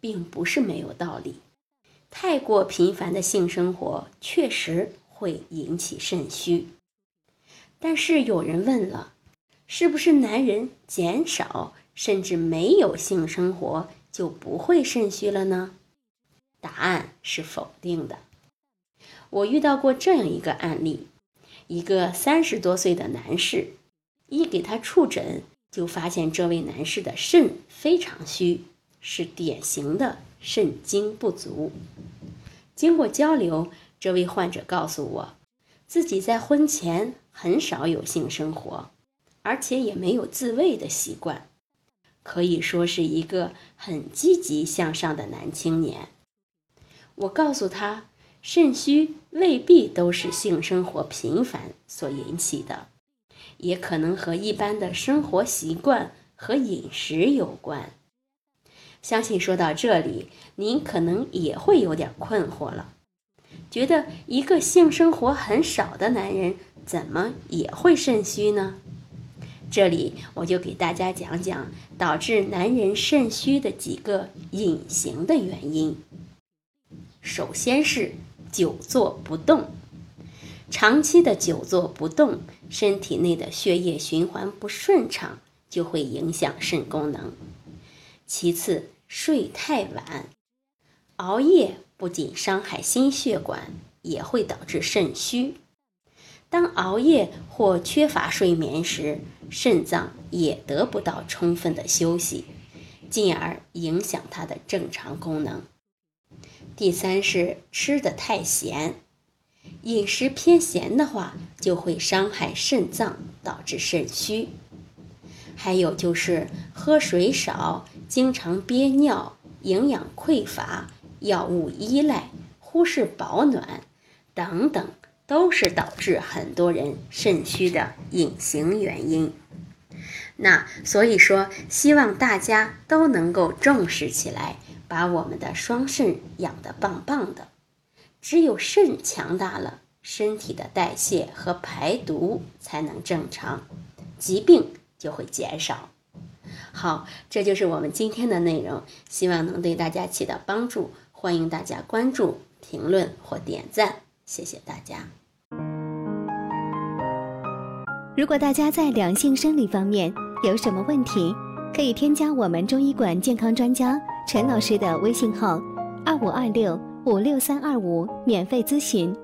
并不是没有道理，太过频繁的性生活确实会引起肾虚。但是有人问了，是不是男人减少甚至没有性生活就不会肾虚了呢？答案是否定的。我遇到过这样一个案例，一个三十多岁的男士，一给他触诊。就发现这位男士的肾非常虚，是典型的肾精不足。经过交流，这位患者告诉我，自己在婚前很少有性生活，而且也没有自慰的习惯，可以说是一个很积极向上的男青年。我告诉他，肾虚未必都是性生活频繁所引起的。也可能和一般的生活习惯和饮食有关。相信说到这里，您可能也会有点困惑了，觉得一个性生活很少的男人怎么也会肾虚呢？这里我就给大家讲讲导致男人肾虚的几个隐形的原因。首先是久坐不动。长期的久坐不动，身体内的血液循环不顺畅，就会影响肾功能。其次，睡太晚，熬夜不仅伤害心血管，也会导致肾虚。当熬夜或缺乏睡眠时，肾脏也得不到充分的休息，进而影响它的正常功能。第三是吃的太咸。饮食偏咸的话，就会伤害肾脏，导致肾虚。还有就是喝水少、经常憋尿、营养匮乏、药物依赖、忽视保暖等等，都是导致很多人肾虚的隐形原因。那所以说，希望大家都能够重视起来，把我们的双肾养得棒棒的。只有肾强大了，身体的代谢和排毒才能正常，疾病就会减少。好，这就是我们今天的内容，希望能对大家起到帮助。欢迎大家关注、评论或点赞，谢谢大家。如果大家在两性生理方面有什么问题，可以添加我们中医馆健康专家陈老师的微信号：二五二六。五六三二五，免费咨询。